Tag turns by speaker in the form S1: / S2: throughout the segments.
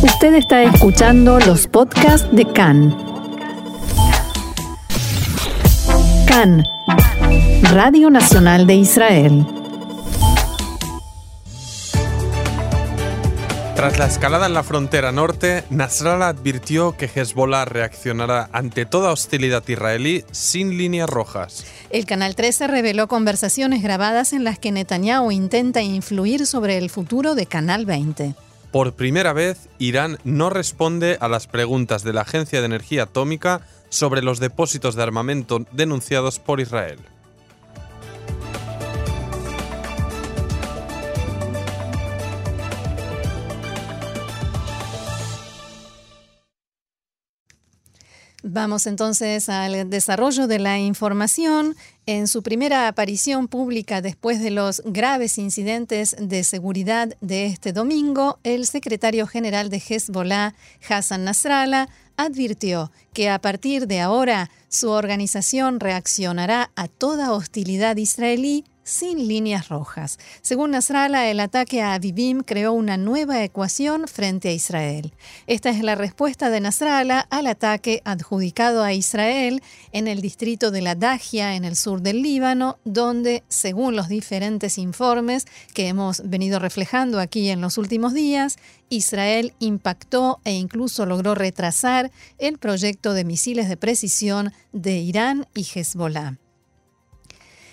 S1: Usted está escuchando los podcasts de CAN. CAN, Radio Nacional de Israel.
S2: Tras la escalada en la frontera norte, Nasrallah advirtió que Hezbollah reaccionará ante toda hostilidad israelí sin líneas rojas.
S3: El Canal 13 reveló conversaciones grabadas en las que Netanyahu intenta influir sobre el futuro de Canal 20.
S2: Por primera vez, Irán no responde a las preguntas de la Agencia de Energía Atómica sobre los depósitos de armamento denunciados por Israel.
S3: Vamos entonces al desarrollo de la información. En su primera aparición pública después de los graves incidentes de seguridad de este domingo, el secretario general de Hezbollah, Hassan Nasrallah, advirtió que a partir de ahora su organización reaccionará a toda hostilidad israelí sin líneas rojas. Según Nasrallah, el ataque a Avivim creó una nueva ecuación frente a Israel. Esta es la respuesta de Nasrallah al ataque adjudicado a Israel en el distrito de la Dagia, en el sur del Líbano, donde, según los diferentes informes que hemos venido reflejando aquí en los últimos días, Israel impactó e incluso logró retrasar el proyecto de misiles de precisión de Irán y Hezbollah.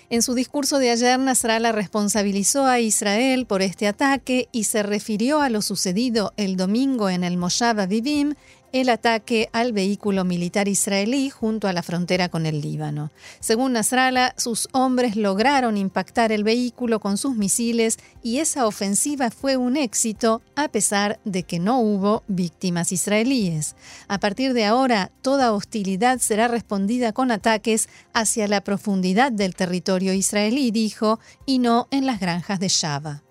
S3: En su discurso de ayer, Nasrallah responsabilizó a Israel por este ataque y se refirió a lo sucedido el domingo en el Moshav Avivim el ataque al vehículo militar israelí junto a la frontera con el Líbano. Según Nasrallah, sus hombres lograron impactar el vehículo con sus misiles y esa ofensiva fue un éxito a pesar de que no hubo víctimas israelíes. A partir de ahora, toda hostilidad será respondida con ataques hacia la profundidad del territorio israelí, dijo, y no en las granjas de Shava.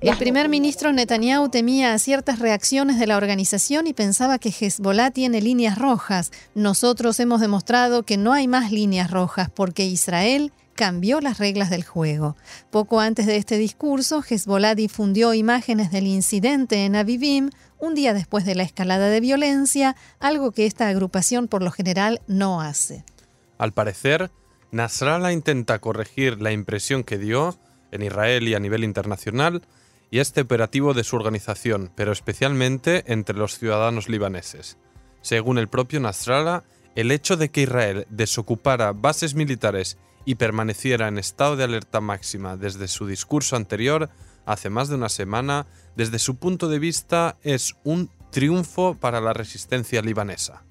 S3: El primer ministro Netanyahu temía ciertas reacciones de la organización y pensaba que Hezbollah tiene líneas rojas. Nosotros hemos demostrado que no hay más líneas rojas porque Israel cambió las reglas del juego. Poco antes de este discurso, Hezbollah difundió imágenes del incidente en Avivim un día después de la escalada de violencia, algo que esta agrupación por lo general no hace.
S2: Al parecer, Nasrallah intenta corregir la impresión que dio en Israel y a nivel internacional y este operativo de su organización, pero especialmente entre los ciudadanos libaneses. Según el propio Nasrallah, el hecho de que Israel desocupara bases militares y permaneciera en estado de alerta máxima desde su discurso anterior, hace más de una semana, desde su punto de vista es un triunfo para la resistencia libanesa.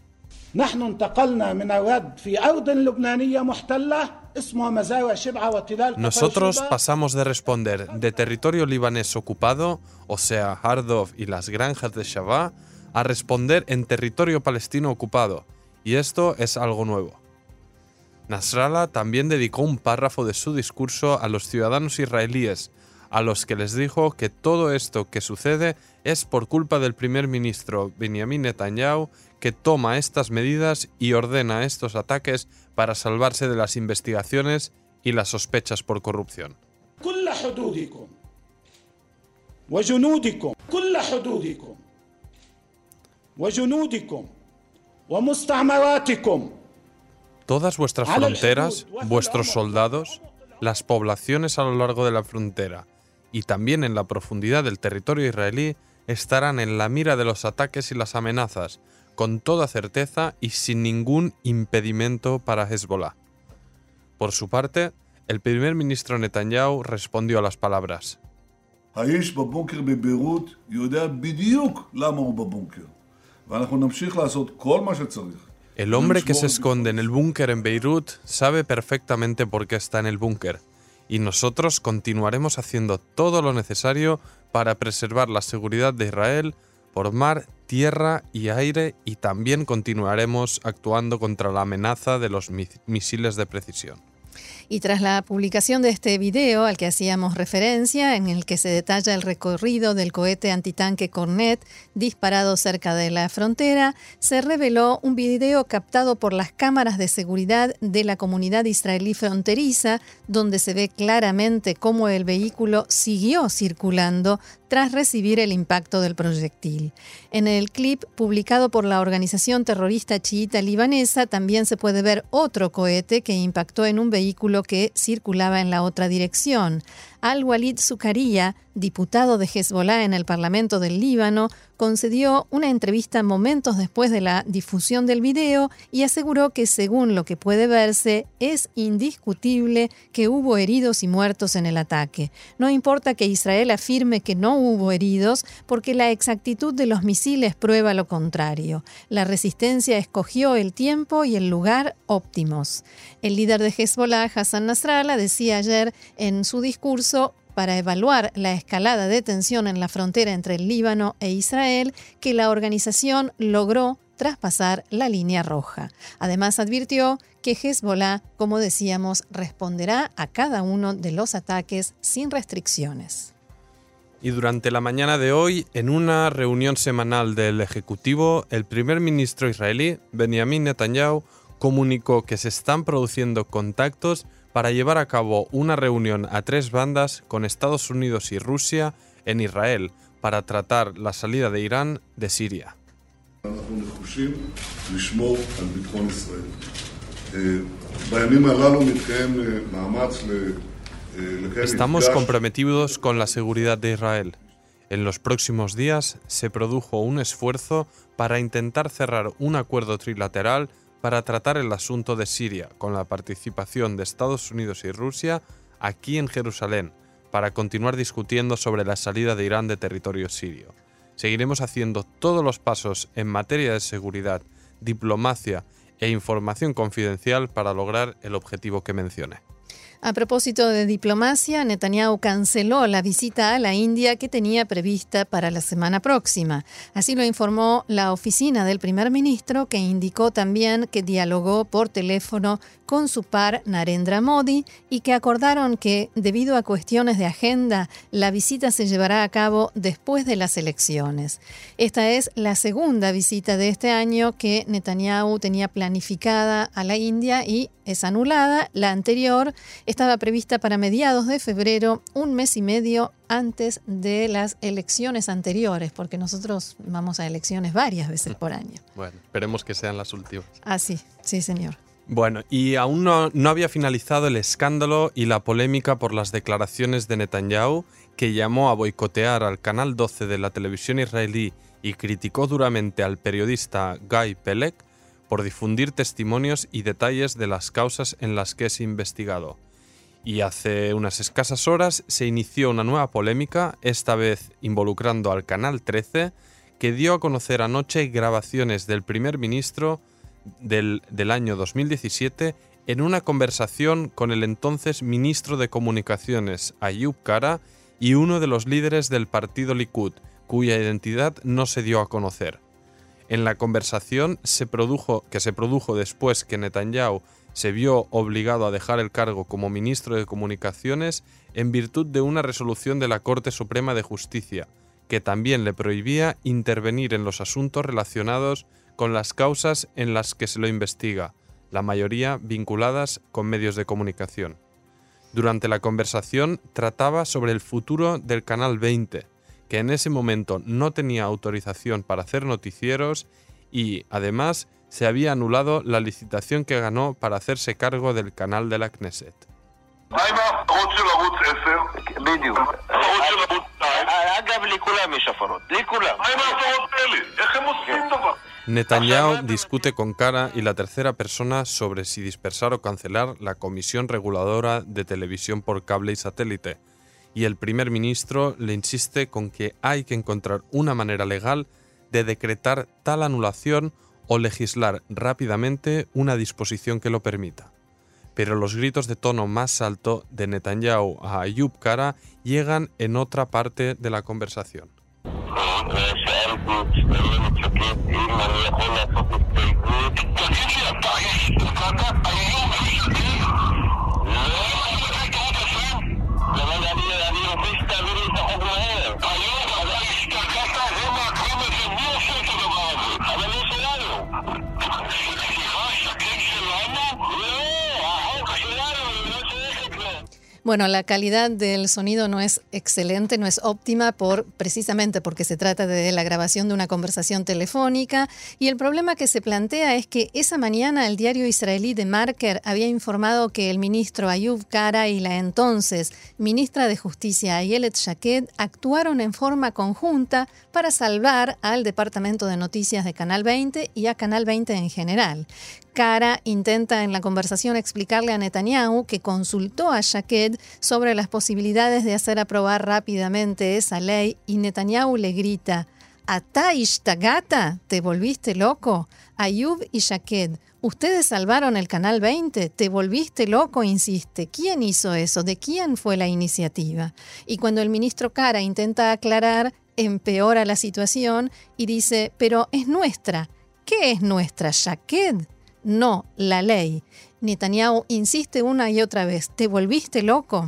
S2: Nosotros pasamos de responder de territorio libanés ocupado, o sea, Hardov y las granjas de Shabá, a responder en territorio palestino ocupado, y esto es algo nuevo. Nasrallah también dedicó un párrafo de su discurso a los ciudadanos israelíes, a los que les dijo que todo esto que sucede es por culpa del primer ministro Benjamin Netanyahu que toma estas medidas y ordena estos ataques para salvarse de las investigaciones y las sospechas por corrupción. Todas vuestras fronteras, vuestros soldados, las poblaciones a lo largo de la frontera y también en la profundidad del territorio israelí estarán en la mira de los ataques y las amenazas, con toda certeza y sin ningún impedimento para Hezbollah. Por su parte, el primer ministro Netanyahu respondió a las palabras. El hombre que se esconde en el búnker en Beirut sabe perfectamente por qué está en el búnker, y nosotros continuaremos haciendo todo lo necesario para preservar la seguridad de Israel por mar, tierra y aire y también continuaremos actuando contra la amenaza de los misiles de precisión.
S3: Y tras la publicación de este video al que hacíamos referencia, en el que se detalla el recorrido del cohete antitanque Cornet disparado cerca de la frontera, se reveló un video captado por las cámaras de seguridad de la comunidad israelí fronteriza, donde se ve claramente cómo el vehículo siguió circulando tras recibir el impacto del proyectil. En el clip publicado por la organización terrorista chiita libanesa también se puede ver otro cohete que impactó en un vehículo que circulaba en la otra dirección. Al-Walid Zucaría, diputado de Hezbollah en el Parlamento del Líbano, concedió una entrevista momentos después de la difusión del video y aseguró que según lo que puede verse, es indiscutible que hubo heridos y muertos en el ataque. No importa que Israel afirme que no hubo heridos, porque la exactitud de los misiles prueba lo contrario. La resistencia escogió el tiempo y el lugar óptimos. El líder de Hezbollah, Hassan Nasrallah, decía ayer en su discurso para evaluar la escalada de tensión en la frontera entre el Líbano e Israel que la organización logró traspasar la línea roja. Además advirtió que Hezbollah, como decíamos, responderá a cada uno de los ataques sin restricciones.
S2: Y durante la mañana de hoy, en una reunión semanal del Ejecutivo, el primer ministro israelí, Benjamin Netanyahu, comunicó que se están produciendo contactos para llevar a cabo una reunión a tres bandas con Estados Unidos y Rusia en Israel para tratar la salida de Irán de Siria. Estamos comprometidos con la seguridad de Israel. En los próximos días se produjo un esfuerzo para intentar cerrar un acuerdo trilateral para tratar el asunto de Siria, con la participación de Estados Unidos y Rusia aquí en Jerusalén, para continuar discutiendo sobre la salida de Irán de territorio sirio. Seguiremos haciendo todos los pasos en materia de seguridad, diplomacia e información confidencial para lograr el objetivo que mencioné.
S3: A propósito de diplomacia, Netanyahu canceló la visita a la India que tenía prevista para la semana próxima. Así lo informó la oficina del primer ministro, que indicó también que dialogó por teléfono con su par Narendra Modi y que acordaron que, debido a cuestiones de agenda, la visita se llevará a cabo después de las elecciones. Esta es la segunda visita de este año que Netanyahu tenía planificada a la India y es anulada. La anterior estaba prevista para mediados de febrero, un mes y medio antes de las elecciones anteriores, porque nosotros vamos a elecciones varias veces por año.
S2: Bueno, esperemos que sean las últimas.
S3: Ah, sí, sí, señor.
S2: Bueno, y aún no, no, había finalizado el escándalo y la polémica por las declaraciones de Netanyahu, que llamó a boicotear al canal 12 de la televisión israelí y criticó duramente al periodista Guy Pelek por difundir testimonios y detalles de las causas en las que es investigado. Y hace unas escasas horas se inició una nueva polémica, esta vez involucrando al Canal 13, que dio a conocer anoche grabaciones del primer ministro del, año 2017 en una conversación con el entonces ministro de Comunicaciones, Ayub Kara, y uno de los líderes del partido Likud, cuya identidad no se dio a conocer. En la conversación se produjo, que se produjo después que Netanyahu se vio obligado a dejar el cargo como ministro de Comunicaciones en virtud de una resolución de la Corte Suprema de Justicia, que también le prohibía intervenir en los asuntos relacionados con las causas en las que se lo investiga, la mayoría vinculadas con medios de comunicación. Durante la conversación trataba sobre el futuro del Canal 20, que en ese momento no tenía autorización para hacer noticieros y, además, se había anulado la licitación que ganó para hacerse cargo del canal de la Knesset. Netanyahu discute con Cara y la tercera persona sobre si dispersar o cancelar la Comisión Reguladora de Televisión por Cable y Satélite, y el primer ministro le insiste con que hay que encontrar una manera legal de decretar tal anulación o legislar rápidamente una disposición que lo permita. Pero los gritos de tono más alto de Netanyahu a Ayub Kara llegan en otra parte de la conversación.
S4: سألت من فتاة إيه من يقول فتاة التغيير التغيير يا التغيير
S3: Bueno, la calidad del sonido no es excelente, no es óptima por precisamente porque se trata de la grabación de una conversación telefónica y el problema que se plantea es que esa mañana el diario israelí de Marker había informado que el ministro Ayub Kara y la entonces ministra de Justicia Ayelet Shaked actuaron en forma conjunta para salvar al departamento de noticias de Canal 20 y a Canal 20 en general. Cara intenta en la conversación explicarle a Netanyahu que consultó a Shaked sobre las posibilidades de hacer aprobar rápidamente esa ley y Netanyahu le grita, Ata Ishtagata, ¿te volviste loco? Ayub y Shaked, ustedes salvaron el Canal 20, ¿te volviste loco? insiste. ¿Quién hizo eso? ¿De quién fue la iniciativa? Y cuando el ministro Cara intenta aclarar, empeora la situación y dice, pero es nuestra. ¿Qué es nuestra, Shaked? No, la ley. Netanyahu insiste una y otra vez, ¿te volviste loco?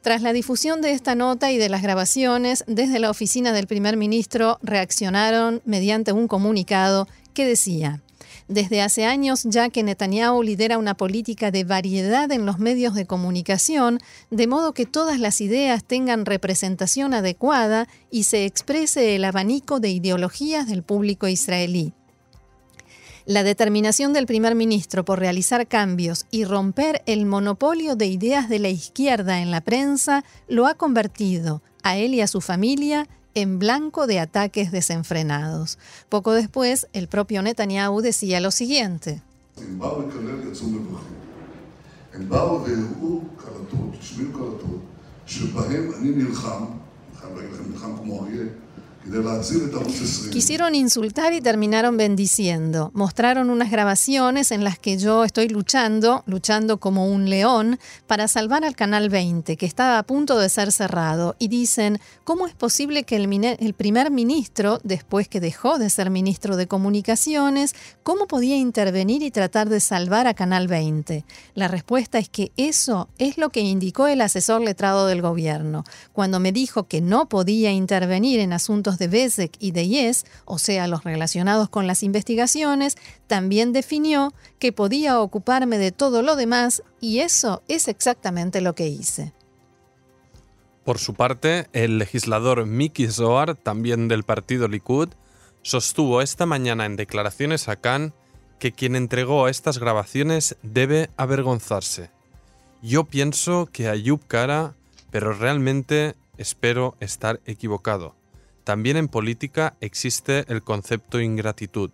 S3: Tras la difusión de esta nota y de las grabaciones, desde la oficina del primer ministro reaccionaron mediante un comunicado que decía, desde hace años ya que Netanyahu lidera una política de variedad en los medios de comunicación, de modo que todas las ideas tengan representación adecuada y se exprese el abanico de ideologías del público israelí. La determinación del primer ministro por realizar cambios y romper el monopolio de ideas de la izquierda en la prensa lo ha convertido, a él y a su familia, en blanco de ataques desenfrenados. Poco después, el propio Netanyahu decía lo siguiente. Quisieron insultar y terminaron bendiciendo. Mostraron unas grabaciones en las que yo estoy luchando, luchando como un león, para salvar al Canal 20, que estaba a punto de ser cerrado. Y dicen, ¿cómo es posible que el, primer ministro, después que dejó de ser ministro de Comunicaciones, cómo podía intervenir y tratar de salvar a Canal 20? La respuesta es que eso es lo que indicó el asesor letrado del gobierno. Cuando me dijo que no podía intervenir en asuntos de Besek y de Yes, o sea, los relacionados con las investigaciones, también definió que podía ocuparme de todo lo demás y eso es exactamente lo que hice.
S2: Por su parte, el legislador Miki Zohar, también del partido Likud, sostuvo esta mañana en declaraciones a Khan que quien entregó estas grabaciones debe avergonzarse. Yo pienso que Ayub Kara, pero realmente espero estar equivocado. También en política existe el concepto ingratitud.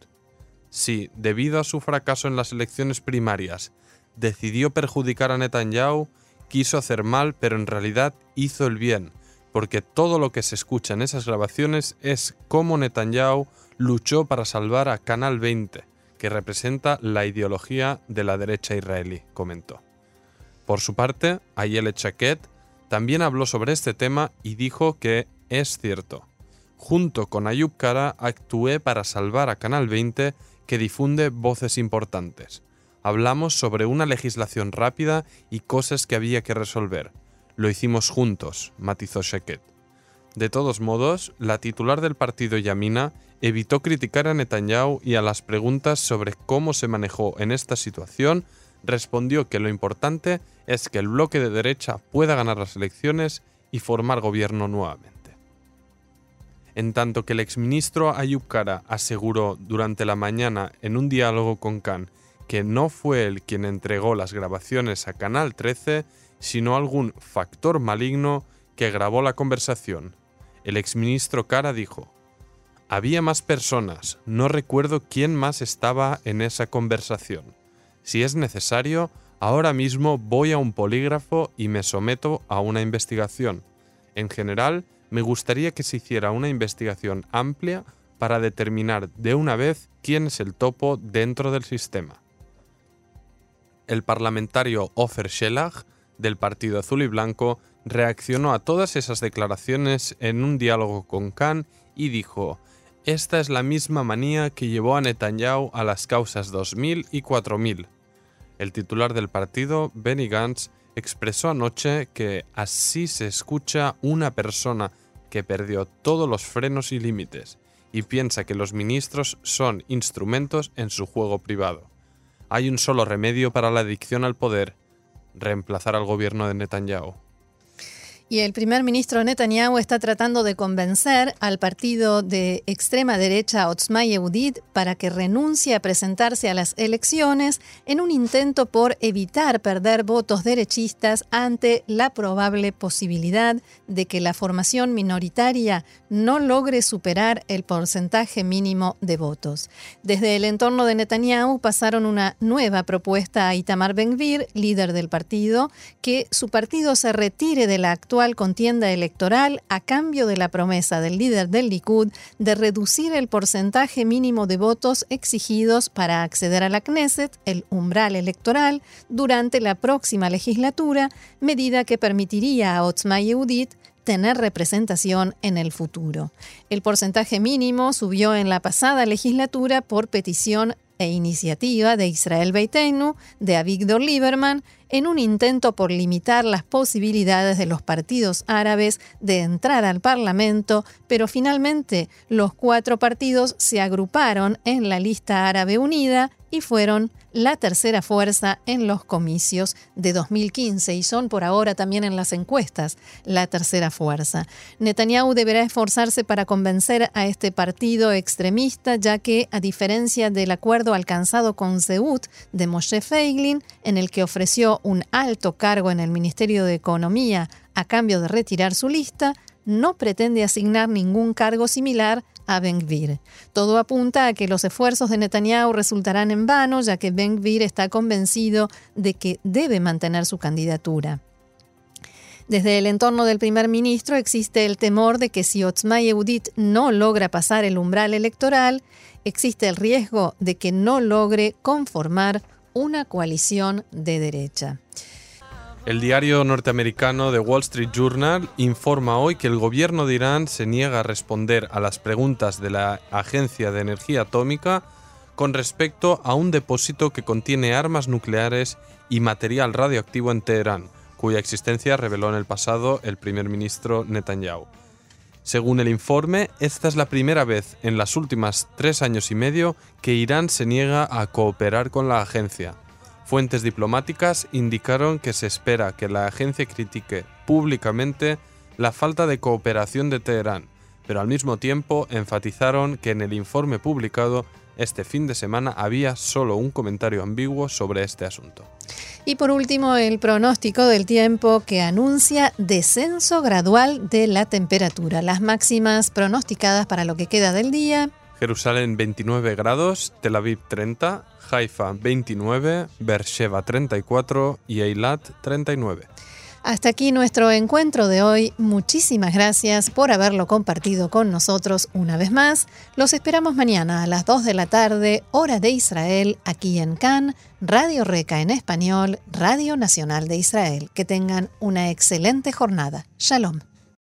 S2: Si, debido a su fracaso en las elecciones primarias, decidió perjudicar a Netanyahu, quiso hacer mal, pero en realidad hizo el bien, porque todo lo que se escucha en esas grabaciones es cómo Netanyahu luchó para salvar a Canal 20, que representa la ideología de la derecha israelí, comentó. Por su parte, Ayele Chaquet también habló sobre este tema y dijo que es cierto. Junto con Ayub Kara actué para salvar a Canal 20 que difunde voces importantes. Hablamos sobre una legislación rápida y cosas que había que resolver. Lo hicimos juntos, matizó Sheket. De todos modos, la titular del partido Yamina evitó criticar a Netanyahu y a las preguntas sobre cómo se manejó en esta situación, respondió que lo importante es que el bloque de derecha pueda ganar las elecciones y formar gobierno nuevamente en tanto que el exministro Ayub Kara aseguró durante la mañana en un diálogo con Khan que no fue él quien entregó las grabaciones a Canal 13, sino algún factor maligno que grabó la conversación. El exministro Kara dijo, Había más personas, no recuerdo quién más estaba en esa conversación. Si es necesario, ahora mismo voy a un polígrafo y me someto a una investigación. En general, me gustaría que se hiciera una investigación amplia para determinar de una vez quién es el topo dentro del sistema. El parlamentario Ofer Shelag, del Partido Azul y Blanco, reaccionó a todas esas declaraciones en un diálogo con Khan y dijo, esta es la misma manía que llevó a Netanyahu a las causas 2000 y 4000. El titular del partido, Benny Gantz, expresó anoche que así se escucha una persona que perdió todos los frenos y límites y piensa que los ministros son instrumentos en su juego privado. Hay un solo remedio para la adicción al poder, reemplazar al gobierno de Netanyahu.
S3: Y el primer ministro Netanyahu está tratando de convencer al partido de extrema derecha Otzma Yehudit para que renuncie a presentarse a las elecciones en un intento por evitar perder votos derechistas ante la probable posibilidad de que la formación minoritaria no logre superar el porcentaje mínimo de votos. Desde el entorno de Netanyahu pasaron una nueva propuesta a Itamar Ben-Gvir, líder del partido, que su partido se retire de la actual contienda electoral a cambio de la promesa del líder del Likud de reducir el porcentaje mínimo de votos exigidos para acceder a la Knesset, el umbral electoral, durante la próxima legislatura, medida que permitiría a Otzma Yehudit tener representación en el futuro. El porcentaje mínimo subió en la pasada legislatura por petición e iniciativa de Israel Beiteinu, de Avigdor Lieberman, en un intento por limitar las posibilidades de los partidos árabes de entrar al Parlamento, pero finalmente los cuatro partidos se agruparon en la lista árabe unida y fueron la tercera fuerza en los comicios de 2015 y son por ahora también en las encuestas la tercera fuerza. Netanyahu deberá esforzarse para convencer a este partido extremista, ya que, a diferencia del acuerdo alcanzado con Zeut de Moshe Feiglin, en el que ofreció un alto cargo en el Ministerio de Economía a cambio de retirar su lista, no pretende asignar ningún cargo similar a Ben-Gvir. Todo apunta a que los esfuerzos de Netanyahu resultarán en vano, ya que Ben-Gvir está convencido de que debe mantener su candidatura. Desde el entorno del primer ministro existe el temor de que si Otzma Yehudit no logra pasar el umbral electoral, existe el riesgo de que no logre conformar una coalición de derecha.
S2: El diario norteamericano The Wall Street Journal informa hoy que el gobierno de Irán se niega a responder a las preguntas de la Agencia de Energía Atómica con respecto a un depósito que contiene armas nucleares y material radioactivo en Teherán, cuya existencia reveló en el pasado el primer ministro Netanyahu. Según el informe, esta es la primera vez en las últimas tres años y medio que Irán se niega a cooperar con la agencia. Fuentes diplomáticas indicaron que se espera que la agencia critique públicamente la falta de cooperación de Teherán, pero al mismo tiempo enfatizaron que en el informe publicado este fin de semana había solo un comentario ambiguo sobre este asunto.
S3: Y por último, el pronóstico del tiempo que anuncia descenso gradual de la temperatura. Las máximas pronosticadas para lo que queda del día.
S2: Jerusalén 29 grados, Tel Aviv 30, Haifa 29, Beersheba 34 y Eilat 39.
S3: Hasta aquí nuestro encuentro de hoy. Muchísimas gracias por haberlo compartido con nosotros una vez más. Los esperamos mañana a las 2 de la tarde, hora de Israel, aquí en Cannes, Radio Reca en español, Radio Nacional de Israel. Que tengan una excelente jornada. Shalom.